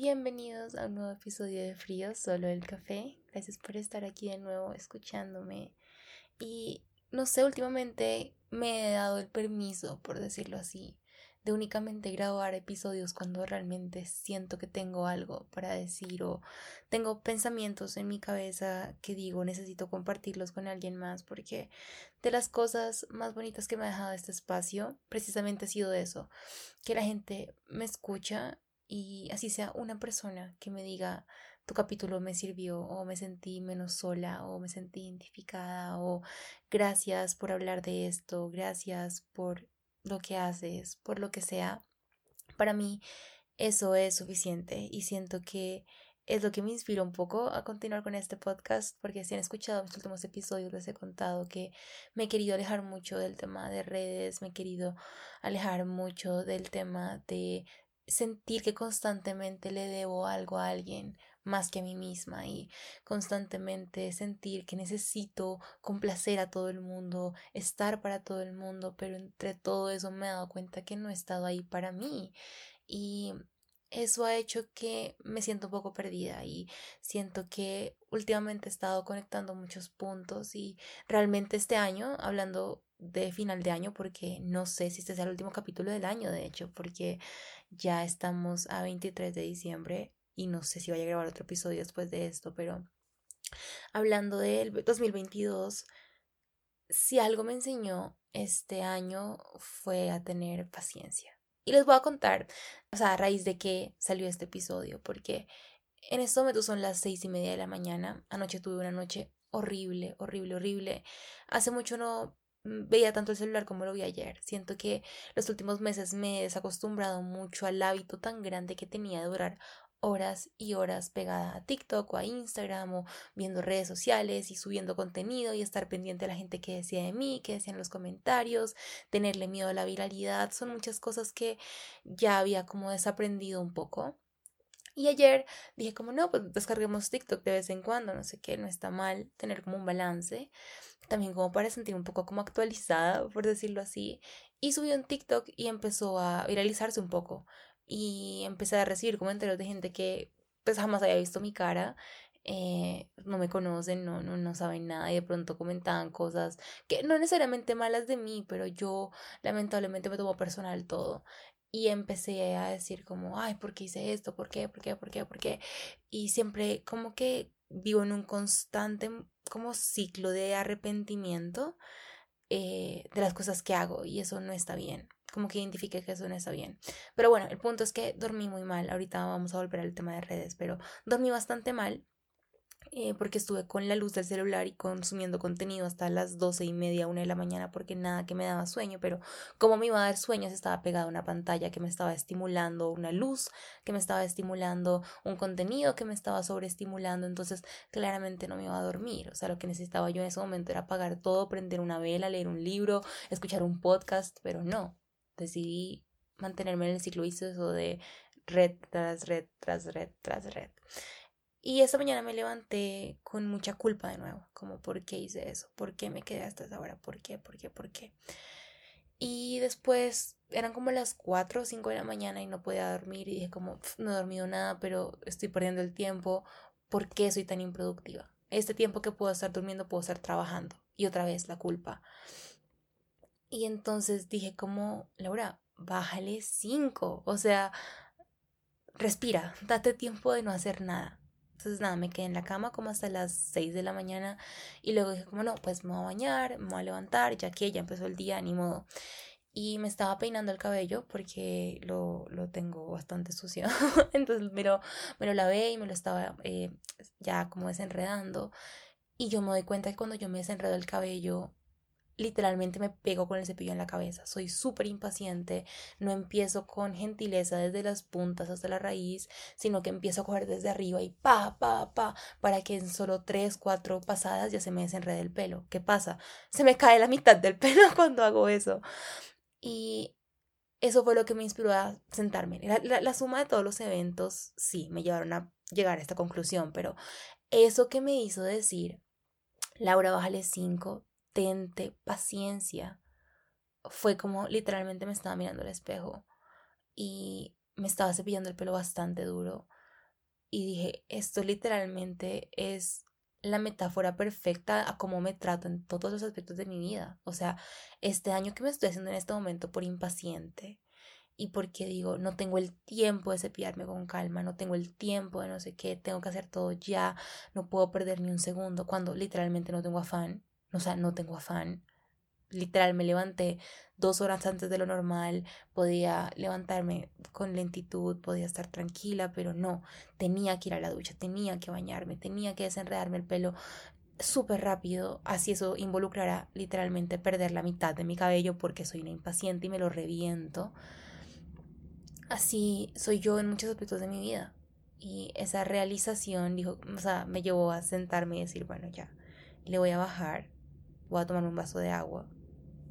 Bienvenidos a un nuevo episodio de Frío, solo el café. Gracias por estar aquí de nuevo escuchándome. Y no sé, últimamente me he dado el permiso, por decirlo así, de únicamente grabar episodios cuando realmente siento que tengo algo para decir o tengo pensamientos en mi cabeza que digo necesito compartirlos con alguien más porque de las cosas más bonitas que me ha dejado este espacio precisamente ha sido eso, que la gente me escucha y así sea una persona que me diga tu capítulo me sirvió o me sentí menos sola o me sentí identificada o gracias por hablar de esto, gracias por lo que haces, por lo que sea, para mí eso es suficiente y siento que es lo que me inspira un poco a continuar con este podcast, porque si han escuchado mis últimos episodios les he contado que me he querido alejar mucho del tema de redes, me he querido alejar mucho del tema de sentir que constantemente le debo algo a alguien más que a mí misma y constantemente sentir que necesito complacer a todo el mundo, estar para todo el mundo, pero entre todo eso me he dado cuenta que no he estado ahí para mí. Y eso ha hecho que me siento un poco perdida y siento que últimamente he estado conectando muchos puntos y realmente este año, hablando de final de año, porque no sé si este sea el último capítulo del año, de hecho, porque ya estamos a 23 de diciembre y no sé si vaya a grabar otro episodio después de esto, pero hablando del 2022, si algo me enseñó este año fue a tener paciencia. Y les voy a contar, o sea, a raíz de que salió este episodio, porque en este momento son las seis y media de la mañana. Anoche tuve una noche horrible, horrible, horrible. Hace mucho no veía tanto el celular como lo vi ayer. Siento que los últimos meses me he desacostumbrado mucho al hábito tan grande que tenía de durar horas y horas pegada a TikTok o a Instagram o viendo redes sociales y subiendo contenido y estar pendiente de la gente que decía de mí, que decía en los comentarios, tenerle miedo a la viralidad, son muchas cosas que ya había como desaprendido un poco. Y ayer dije como no, pues descarguemos TikTok de vez en cuando, no sé qué, no está mal tener como un balance, también como para sentir un poco como actualizada, por decirlo así. Y subí un TikTok y empezó a viralizarse un poco y empecé a recibir comentarios de gente que pues jamás había visto mi cara, eh, no me conocen, no, no, no saben nada y de pronto comentaban cosas que no necesariamente malas de mí, pero yo lamentablemente me tomo personal todo. Y empecé a decir como, ay, ¿por qué hice esto? ¿Por qué? ¿Por qué? ¿Por qué? ¿Por qué? Y siempre como que vivo en un constante como ciclo de arrepentimiento eh, de las cosas que hago y eso no está bien como que identifique que eso no está bien. Pero bueno, el punto es que dormí muy mal. Ahorita vamos a volver al tema de redes, pero dormí bastante mal eh, porque estuve con la luz del celular y consumiendo contenido hasta las doce y media, una de la mañana, porque nada que me daba sueño, pero como me iba a dar sueños, estaba pegada a una pantalla que me estaba estimulando, una luz que me estaba estimulando, un contenido que me estaba sobreestimulando, entonces claramente no me iba a dormir, o sea, lo que necesitaba yo en ese momento era apagar todo, prender una vela, leer un libro, escuchar un podcast, pero no, decidí mantenerme en el ciclo vicioso de red tras red tras red tras red. Y esta mañana me levanté con mucha culpa de nuevo, como ¿por qué hice eso? ¿Por qué me quedé hasta esa hora? ¿Por qué? ¿Por qué? ¿Por qué? Y después eran como las 4 o 5 de la mañana y no podía dormir y dije como no he dormido nada, pero estoy perdiendo el tiempo. ¿Por qué soy tan improductiva? Este tiempo que puedo estar durmiendo puedo estar trabajando. Y otra vez la culpa. Y entonces dije como, Laura, bájale cinco. O sea, respira, date tiempo de no hacer nada. Entonces nada, me quedé en la cama como hasta las 6 de la mañana y luego dije como no, pues me voy a bañar, me voy a levantar, ya que ya empezó el día, ni modo. Y me estaba peinando el cabello porque lo, lo tengo bastante sucio. Entonces me lo, me lo lavé y me lo estaba eh, ya como desenredando. Y yo me doy cuenta que cuando yo me desenredo el cabello, literalmente me pego con el cepillo en la cabeza. Soy súper impaciente, no empiezo con gentileza desde las puntas hasta la raíz, sino que empiezo a coger desde arriba y pa, pa, pa, para que en solo tres, cuatro pasadas ya se me desenrede el pelo. ¿Qué pasa? Se me cae la mitad del pelo cuando hago eso. Y eso fue lo que me inspiró a sentarme. La, la suma de todos los eventos, sí, me llevaron a llegar a esta conclusión, pero eso que me hizo decir, Laura, bájale paciencia. Fue como literalmente me estaba mirando al espejo y me estaba cepillando el pelo bastante duro. y dije, esto literalmente es la metáfora perfecta a cómo me trato en todos los aspectos de mi vida. O sea, este año que me estoy haciendo en este momento por impaciente y porque digo, no tengo el tiempo de cepillarme con calma, no tengo el tiempo de no sé qué, tengo que hacer todo ya, no puedo perder ni un segundo cuando literalmente no tengo afán, o sea, no tengo afán. Literal, me levanté dos horas antes de lo normal, podía levantarme con lentitud, podía estar tranquila, pero no, tenía que ir a la ducha, tenía que bañarme, tenía que desenredarme el pelo súper rápido, así eso involucrará literalmente perder la mitad de mi cabello porque soy una impaciente y me lo reviento. Así soy yo en muchos aspectos de mi vida. Y esa realización dijo, o sea, me llevó a sentarme y decir, bueno, ya, le voy a bajar, voy a tomar un vaso de agua,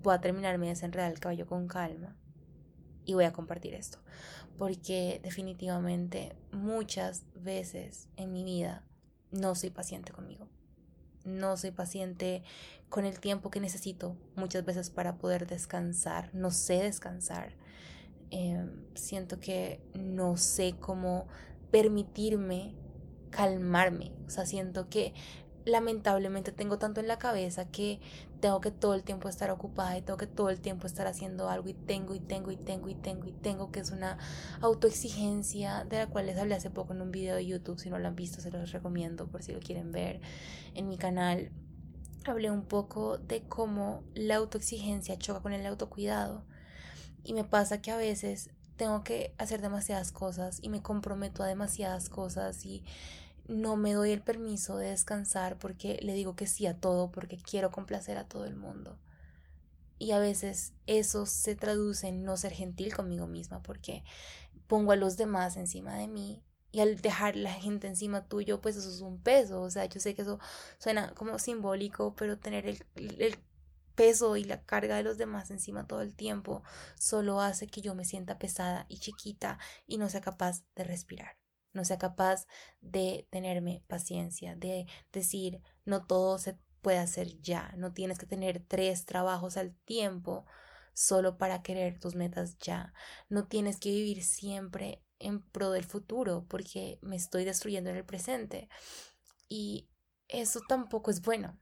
voy a terminarme de desenredar el cabello con calma y voy a compartir esto. Porque definitivamente muchas veces en mi vida no soy paciente conmigo. No soy paciente con el tiempo que necesito muchas veces para poder descansar. No sé descansar. Em, siento que no sé cómo permitirme calmarme. O sea, siento que lamentablemente tengo tanto en la cabeza que tengo que todo el tiempo estar ocupada y tengo que todo el tiempo estar haciendo algo y tengo y tengo y tengo y tengo y tengo que es una autoexigencia de la cual les hablé hace poco en un video de YouTube. Si no lo han visto se los recomiendo por si lo quieren ver en mi canal. Hablé un poco de cómo la autoexigencia choca con el autocuidado y me pasa que a veces tengo que hacer demasiadas cosas y me comprometo a demasiadas cosas y no me doy el permiso de descansar porque le digo que sí a todo, porque quiero complacer a todo el mundo. Y a veces eso se traduce en no ser gentil conmigo misma porque pongo a los demás encima de mí y al dejar la gente encima tuyo, pues eso es un peso. O sea, yo sé que eso suena como simbólico, pero tener el, el peso y la carga de los demás encima todo el tiempo solo hace que yo me sienta pesada y chiquita y no sea capaz de respirar no sea capaz de tenerme paciencia, de decir, no todo se puede hacer ya, no tienes que tener tres trabajos al tiempo solo para querer tus metas ya, no tienes que vivir siempre en pro del futuro porque me estoy destruyendo en el presente y eso tampoco es bueno.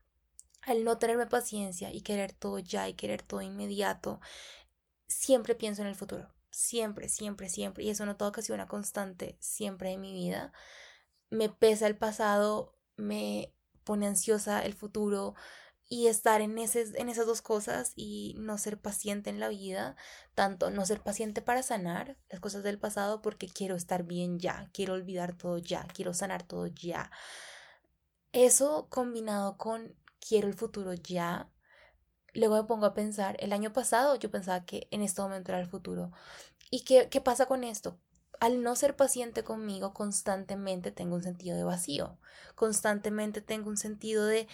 Al no tenerme paciencia y querer todo ya y querer todo inmediato, siempre pienso en el futuro siempre, siempre, siempre, y eso no todo que sido una constante siempre en mi vida. Me pesa el pasado, me pone ansiosa el futuro y estar en, ese, en esas dos cosas y no ser paciente en la vida, tanto no ser paciente para sanar las cosas del pasado porque quiero estar bien ya, quiero olvidar todo ya, quiero sanar todo ya. Eso combinado con quiero el futuro ya, luego me pongo a pensar, el año pasado yo pensaba que en este momento era el futuro. ¿Y qué, qué pasa con esto? Al no ser paciente conmigo, constantemente tengo un sentido de vacío, constantemente tengo un sentido de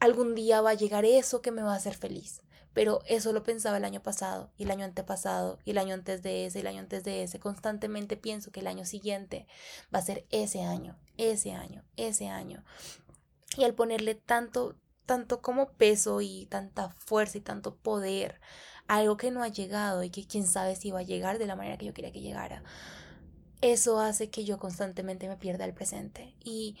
algún día va a llegar eso que me va a hacer feliz. Pero eso lo pensaba el año pasado, y el año antepasado, y el año antes de ese, y el año antes de ese. Constantemente pienso que el año siguiente va a ser ese año, ese año, ese año. Y al ponerle tanto, tanto como peso y tanta fuerza y tanto poder algo que no ha llegado y que quién sabe si va a llegar de la manera que yo quería que llegara. Eso hace que yo constantemente me pierda el presente y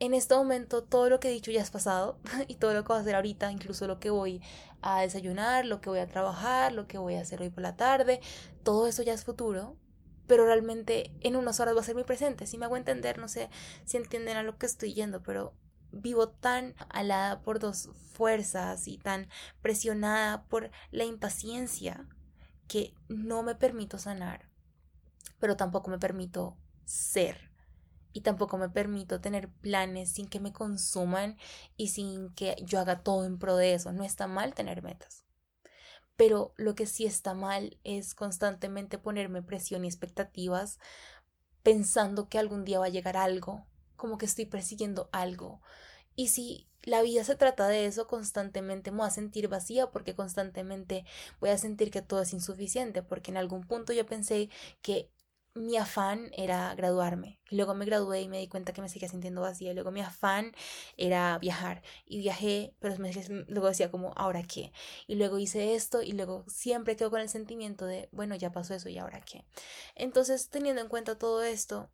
en este momento todo lo que he dicho ya es pasado y todo lo que voy a hacer ahorita, incluso lo que voy a desayunar, lo que voy a trabajar, lo que voy a hacer hoy por la tarde, todo eso ya es futuro, pero realmente en unas horas va a ser mi presente. Si me hago entender, no sé si entienden a lo que estoy yendo, pero vivo tan alada por dos fuerzas y tan presionada por la impaciencia que no me permito sanar, pero tampoco me permito ser y tampoco me permito tener planes sin que me consuman y sin que yo haga todo en pro de eso. No está mal tener metas. Pero lo que sí está mal es constantemente ponerme presión y expectativas pensando que algún día va a llegar algo como que estoy persiguiendo algo. Y si la vida se trata de eso, constantemente me voy a sentir vacía porque constantemente voy a sentir que todo es insuficiente, porque en algún punto yo pensé que mi afán era graduarme. Luego me gradué y me di cuenta que me seguía sintiendo vacía. Luego mi afán era viajar. Y viajé, pero luego decía como, ¿ahora qué? Y luego hice esto y luego siempre quedo con el sentimiento de, bueno, ya pasó eso y ahora qué. Entonces, teniendo en cuenta todo esto,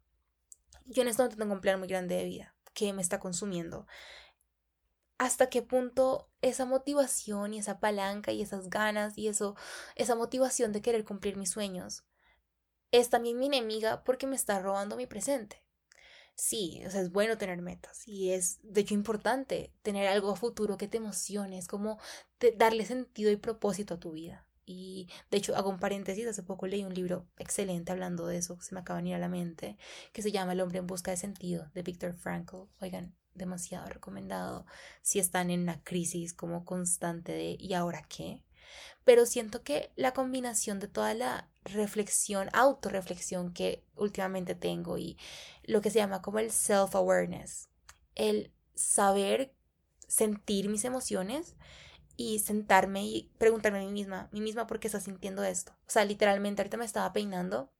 yo en este momento tengo un plan muy grande de vida que me está consumiendo. ¿Hasta qué punto esa motivación y esa palanca y esas ganas y eso, esa motivación de querer cumplir mis sueños es también mi enemiga porque me está robando mi presente? Sí, o sea, es bueno tener metas y es de hecho importante tener algo futuro que te emocione, es como darle sentido y propósito a tu vida. Y de hecho, hago un paréntesis, hace poco leí un libro excelente hablando de eso, se me acaba de venir a la mente, que se llama El hombre en busca de sentido, de Viktor Frankl. Oigan, demasiado recomendado si están en una crisis como constante de ¿y ahora qué? Pero siento que la combinación de toda la reflexión, autorreflexión que últimamente tengo y lo que se llama como el self-awareness, el saber sentir mis emociones, y sentarme y preguntarme a mí misma, mí misma, ¿por qué estás sintiendo esto? O sea, literalmente ahorita me estaba peinando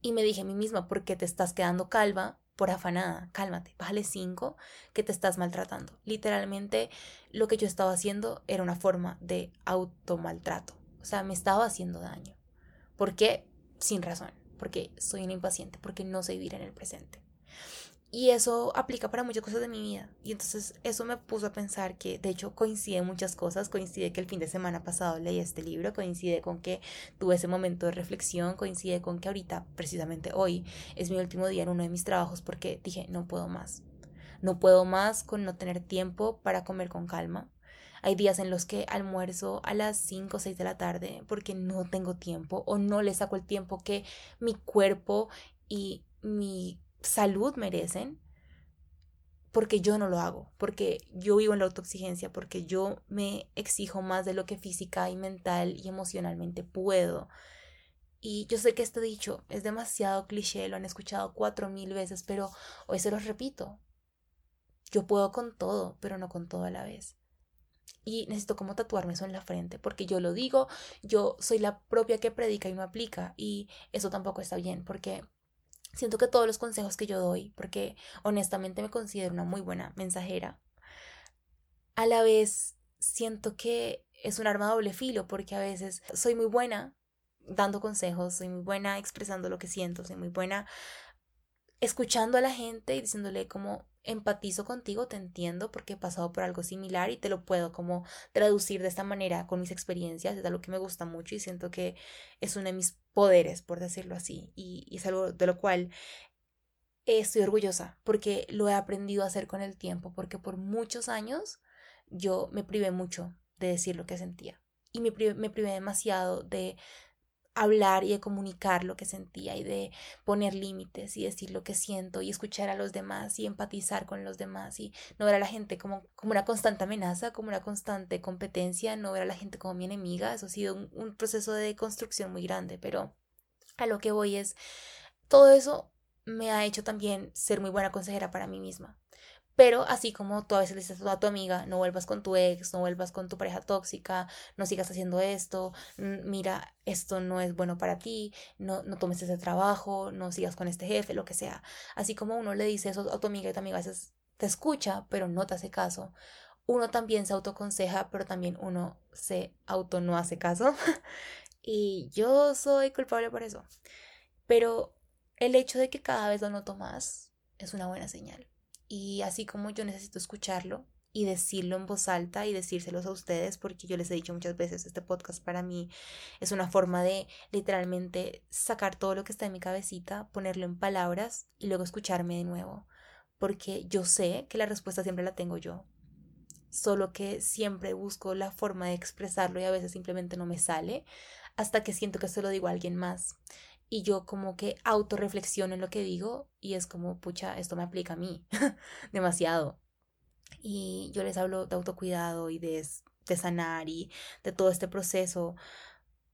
y me dije a mí misma, ¿por qué te estás quedando calva por afanada? Cálmate, bájale cinco que te estás maltratando. Literalmente lo que yo estaba haciendo era una forma de automaltrato. O sea, me estaba haciendo daño. ¿Por qué? Sin razón. Porque soy una impaciente, porque no sé vivir en el presente. Y eso aplica para muchas cosas de mi vida. Y entonces eso me puso a pensar que, de hecho, coincide muchas cosas. Coincide que el fin de semana pasado leí este libro, coincide con que tuve ese momento de reflexión, coincide con que ahorita, precisamente hoy, es mi último día en uno de mis trabajos porque dije, no puedo más. No puedo más con no tener tiempo para comer con calma. Hay días en los que almuerzo a las 5 o 6 de la tarde porque no tengo tiempo o no le saco el tiempo que mi cuerpo y mi salud merecen porque yo no lo hago, porque yo vivo en la autoexigencia, porque yo me exijo más de lo que física y mental y emocionalmente puedo. Y yo sé que este dicho es demasiado cliché, lo han escuchado cuatro mil veces, pero hoy se los repito. Yo puedo con todo, pero no con todo a la vez. Y necesito como tatuarme eso en la frente, porque yo lo digo, yo soy la propia que predica y no aplica, y eso tampoco está bien, porque Siento que todos los consejos que yo doy, porque honestamente me considero una muy buena mensajera, a la vez siento que es un arma doble filo, porque a veces soy muy buena dando consejos, soy muy buena expresando lo que siento, soy muy buena escuchando a la gente y diciéndole como empatizo contigo, te entiendo porque he pasado por algo similar y te lo puedo como traducir de esta manera con mis experiencias, es algo que me gusta mucho y siento que es uno de mis poderes, por decirlo así, y, es algo de lo cual estoy orgullosa porque lo he aprendido a hacer con el tiempo, porque por muchos años yo me privé mucho de decir lo que sentía y me me privé demasiado de hablar y de comunicar lo que sentía y de poner límites y decir lo que siento y escuchar a los demás y empatizar con los demás y no ver a la gente como, como una constante amenaza, como una constante competencia, no ver a la gente como mi enemiga. Eso ha sido un, un proceso de construcción muy grande, pero a lo que voy es, todo eso me ha hecho también ser muy buena consejera para mí misma. Pero así como tú a veces le dices a tu amiga, no vuelvas con tu ex, no vuelvas con tu pareja tóxica, no sigas haciendo esto, mira, esto no es bueno para ti, no, no tomes ese trabajo, no sigas con este jefe, lo que sea. Así como uno le dice eso a tu amiga y tu amiga a veces te escucha, pero no te hace caso. Uno también se autoconseja, pero también uno se auto no hace caso. y yo soy culpable por eso. Pero el hecho de que cada vez lo noto más es una buena señal. Y así como yo necesito escucharlo y decirlo en voz alta y decírselos a ustedes, porque yo les he dicho muchas veces, este podcast para mí es una forma de literalmente sacar todo lo que está en mi cabecita, ponerlo en palabras y luego escucharme de nuevo, porque yo sé que la respuesta siempre la tengo yo, solo que siempre busco la forma de expresarlo y a veces simplemente no me sale hasta que siento que se lo digo a alguien más y yo como que autorreflexiono en lo que digo y es como, pucha, esto me aplica a mí demasiado. Y yo les hablo de autocuidado y de, de sanar y de todo este proceso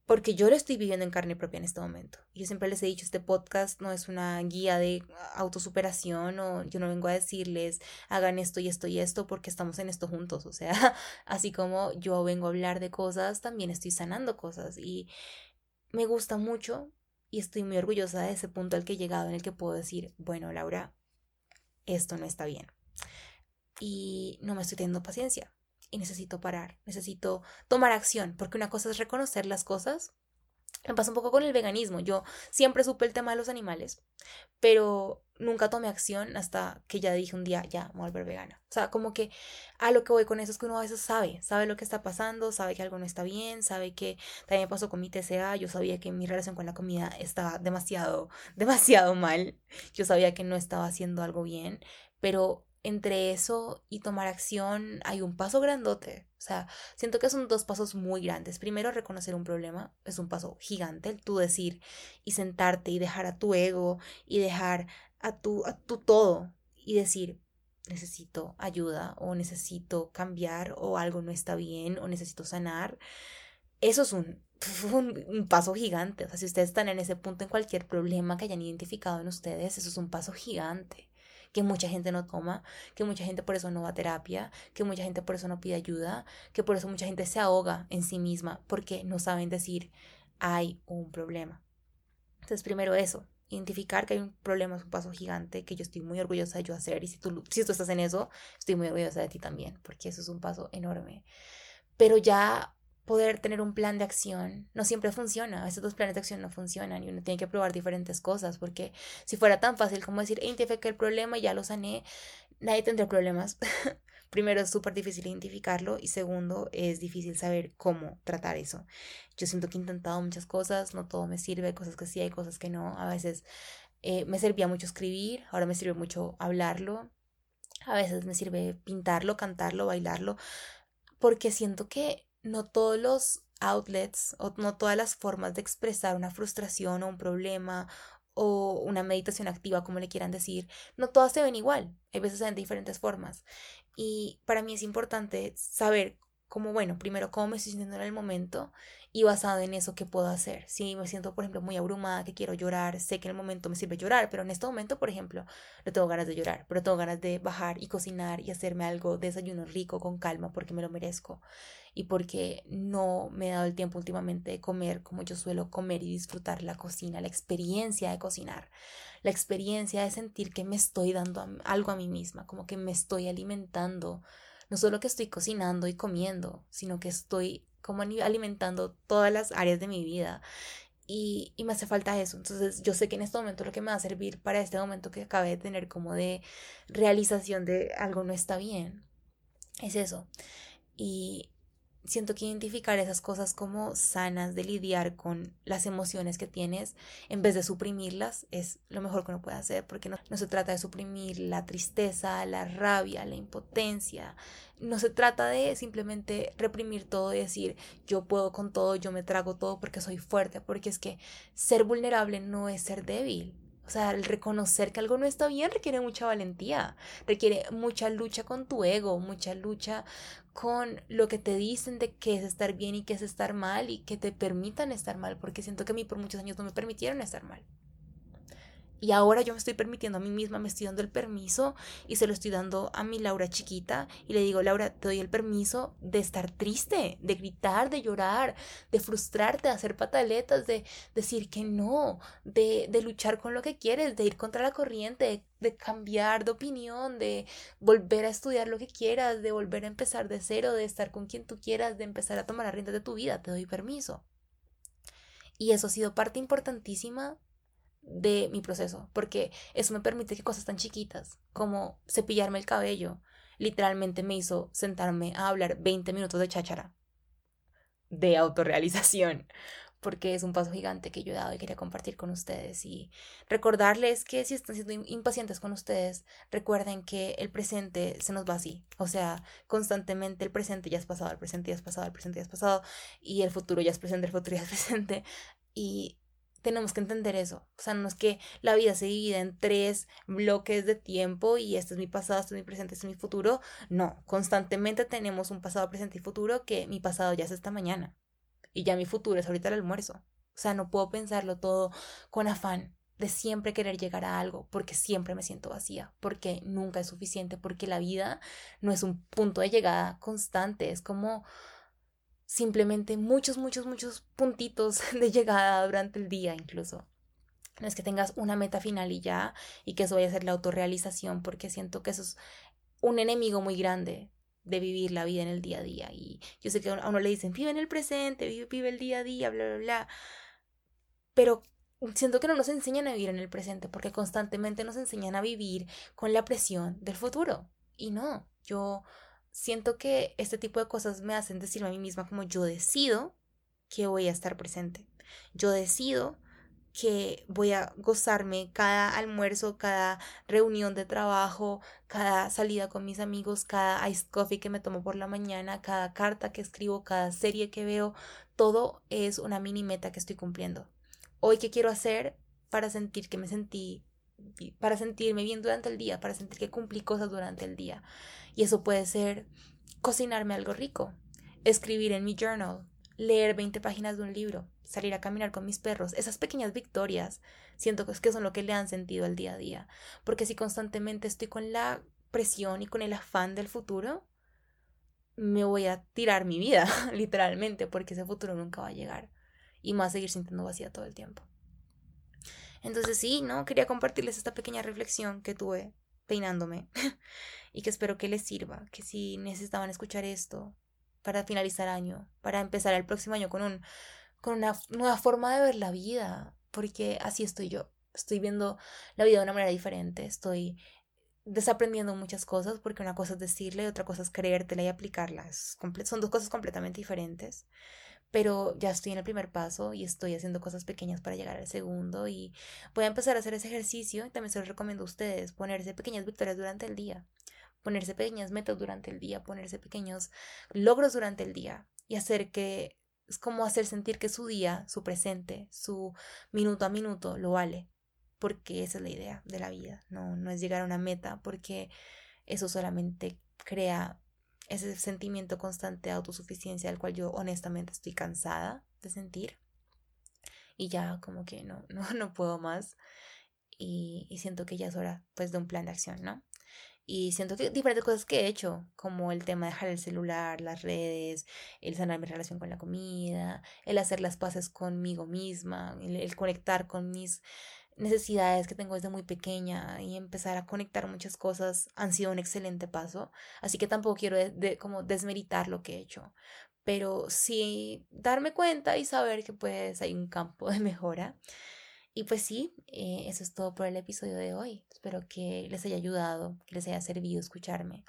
porque yo lo estoy viviendo en carne propia en este momento. Yo siempre les he dicho, este podcast no es una guía de autosuperación o yo no vengo a decirles, hagan esto y esto y esto porque estamos en esto juntos. O sea, así como yo vengo a hablar de cosas, también estoy sanando cosas y me gusta mucho y estoy muy orgullosa de ese punto al que he llegado en el que puedo decir, bueno, Laura, esto no está bien. Y no me estoy teniendo paciencia y necesito parar, necesito tomar acción, porque una cosa es reconocer las cosas. Me pasa un poco con el veganismo. Yo siempre supe el tema de los animales, pero nunca tomé acción hasta que ya dije un día, ya, voy a volver vegana. O sea, como que a lo que voy con eso es que uno a veces sabe, sabe lo que está pasando, sabe que algo no está bien, sabe que también pasó con mi TCA, yo sabía que mi relación con la comida estaba demasiado, demasiado mal, yo sabía que no estaba haciendo algo bien, pero entre eso y tomar acción hay un paso grandote. O sea, siento que son dos pasos muy grandes. Primero, reconocer un problema es un paso gigante, el tú decir y sentarte y dejar a tu ego y dejar a tu, a tu todo y decir, necesito ayuda o necesito cambiar o algo no está bien o necesito sanar. Eso es un, un, un, paso gigante. O sea, si ustedes están en ese punto en cualquier problema que hayan identificado en ustedes, eso es un paso gigante que mucha gente no toma, que mucha gente por eso no va a terapia, que mucha gente por eso no pide ayuda, que por eso mucha gente se ahoga en sí misma porque no saben decir hay un problema. Entonces, primero eso, identificar que hay un problema es un paso gigante que yo estoy muy orgullosa de yo hacer y si tú, si tú estás en eso, estoy muy orgullosa de ti también, porque eso es un paso enorme. Pero ya poder tener un plan de acción no siempre funciona. A veces planes de acción no funcionan y uno tiene que probar diferentes cosas porque si fuera tan fácil como decir, identifique el problema y ya lo sané, nadie tendría problemas. Primero es súper difícil identificarlo y segundo es difícil saber cómo tratar eso. Yo siento que he intentado muchas cosas, no todo me sirve, cosas que sí hay, cosas que no. A veces eh, me servía mucho escribir, ahora me sirve mucho hablarlo. A veces me sirve pintarlo, cantarlo, bailarlo, porque siento que no todos los outlets o no todas las formas de expresar una frustración o un problema o una meditación activa, como le quieran decir, no todas se ven igual, hay veces en diferentes formas. Y para mí es importante saber cómo, bueno, primero cómo me estoy sintiendo en el momento y basado en eso, ¿qué puedo hacer? Si me siento, por ejemplo, muy abrumada, que quiero llorar, sé que en el momento me sirve llorar, pero en este momento, por ejemplo, no tengo ganas de llorar, pero tengo ganas de bajar y cocinar y hacerme algo, desayuno rico, con calma, porque me lo merezco y porque no me he dado el tiempo últimamente de comer como yo suelo comer y disfrutar la cocina, la experiencia de cocinar, la experiencia de sentir que me estoy dando algo a mí misma, como que me estoy alimentando, no solo que estoy cocinando y comiendo, sino que estoy como alimentando todas las áreas de mi vida. Y, y, me hace falta eso. Entonces yo sé que en este momento lo que me va a servir para este momento que acabé de tener como de realización de algo no está bien, es eso. Y, siento que identificar esas cosas como sanas de lidiar con las emociones que tienes en vez de suprimirlas es lo mejor que uno puede hacer porque no, no, se trata de suprimir la tristeza, la rabia, la impotencia. No se trata de simplemente reprimir todo y decir yo puedo con todo, yo me trago todo porque soy fuerte, porque es que ser vulnerable no es ser débil. O sea, el reconocer que algo no está bien requiere mucha valentía, requiere mucha lucha con tu ego, mucha lucha con lo que te dicen de qué es estar bien y qué es estar mal y que te permitan estar mal, porque siento que a mí por muchos años no me permitieron estar mal. Y ahora yo me estoy permitiendo a mí misma, me estoy dando el permiso y se lo estoy dando a mi Laura chiquita y le digo, Laura, te doy el permiso de estar triste, de gritar, de llorar, de frustrarte, de hacer pataletas, de decir que no, de, de luchar con lo que quieres, de ir contra la corriente, de, cambiar de opinión, de volver a estudiar lo que quieras, de volver a empezar de cero, de estar con quien tú quieras, de empezar a tomar las riendas de tu vida, te doy permiso. Y eso ha sido parte importantísima de mi proceso, porque eso me permite que cosas tan chiquitas como cepillarme el cabello, literalmente me hizo sentarme a hablar 20 minutos de cháchara, de autorrealización, porque es un paso gigante que yo he dado y quería compartir con ustedes y recordarles que si están siendo impacientes con ustedes, recuerden que el presente se nos va así, o sea, constantemente el presente ya es pasado, el presente ya es pasado, el presente ya es pasado y el futuro ya es presente, el futuro ya es presente y tenemos que entender eso. O sea, no es que la vida se divida en tres bloques de tiempo y este es mi pasado, este es mi presente, este es mi futuro. No, constantemente tenemos un pasado, presente y futuro que mi pasado ya es esta mañana y ya mi futuro es ahorita el almuerzo. O sea, no puedo pensarlo todo con afán de siempre querer llegar a algo, porque siempre me siento vacía, porque nunca es suficiente, porque la vida no es un punto de llegada constante, es como simplemente muchos, muchos, muchos puntitos de llegada durante el día incluso. No es que tengas una meta final y ya, y que eso vaya a ser la autorrealización, porque siento que eso es un enemigo muy grande de vivir la vida en el día a día. Y yo sé que a uno le dicen, vive en el presente, vive, vive el día a día, bla, bla, bla. Pero siento que no nos enseñan a vivir en el presente porque constantemente nos enseñan a vivir con la presión del futuro. Y no, yo siento que este tipo de cosas me hacen decirme a mí misma como yo decido que voy a estar presente. Yo decido que voy a gozarme cada almuerzo, cada reunión de trabajo, cada salida con mis amigos, cada iced coffee que me tomo por la mañana, cada carta que escribo, cada serie que veo, todo es una mini meta que estoy cumpliendo. Hoy, ¿qué quiero hacer para sentir que me sentí, para sentirme bien durante el día, para sentir que cumplí cosas durante el día? Y eso puede ser cocinarme algo rico, escribir en mi journal, leer 20 páginas de un libro, salir a caminar con mis perros, esas pequeñas victorias, siento que son lo que le han sentido al día a día. Porque si constantemente estoy con la presión y con el afán del futuro, me voy a tirar mi vida, literalmente, porque ese futuro nunca va a llegar. Y me va a seguir sintiendo vacía todo el tiempo. Entonces sí, ¿no? Quería compartirles esta pequeña reflexión que tuve peinándome y que espero que les sirva, que si necesitaban escuchar esto para finalizar año, para empezar el próximo año con un con una nueva forma de ver la vida, porque así estoy yo. Estoy viendo la vida de una manera diferente, estoy desaprendiendo muchas cosas, porque una cosa es decirle y otra cosa es creértela y aplicarla. son dos cosas completamente diferentes. Pero ya estoy en el primer paso y estoy haciendo cosas pequeñas para llegar al segundo y voy a empezar a hacer ese ejercicio y también se lo recomiendo a ustedes, ponerse pequeñas victorias durante el día, ponerse pequeñas metas durante el día, ponerse pequeños logros durante el día y hacer que es como hacer sentir que su día, su presente, su minuto a minuto lo vale, porque esa es la idea de la vida, no, no es llegar a una meta, porque eso solamente crea ese sentimiento constante de autosuficiencia al cual yo honestamente estoy cansada de sentir y ya como que no, no, no puedo más y, y siento que ya es hora pues de un plan de acción, ¿no? Y siento que diferentes cosas que he hecho, como el tema de dejar el celular, las redes, el sanar mi relación con la comida, el hacer las paces conmigo misma, el, conectar con mis necesidades que tengo desde muy pequeña y empezar a conectar muchas cosas han sido un excelente paso. Así que tampoco quiero como desmeritar lo que he hecho, pero sí darme cuenta y saber que pues hay un campo de mejora. Y pues sí, eh, eso es todo por el episodio de hoy. Espero que les haya ayudado, que les haya servido escucharme.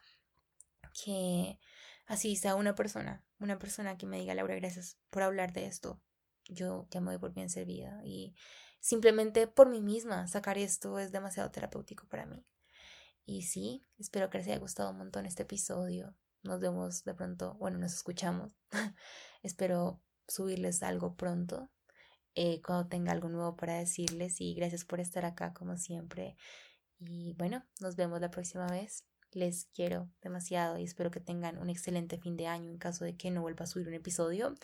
Que así sea una persona, una persona que me diga, Laura, gracias por hablar de esto. Yo ya me voy por bien servida. Y simplemente por mí misma, sacar esto es demasiado terapéutico para mí. Y sí, espero que les haya gustado un montón este episodio. Nos vemos de pronto, bueno, nos escuchamos. espero subirles algo pronto eh, cuando tenga algo nuevo para decirles y gracias por estar acá como siempre. Y bueno, nos vemos la próxima vez. Les quiero demasiado y espero que tengan un excelente fin de año en caso de que no vuelva a subir un episodio.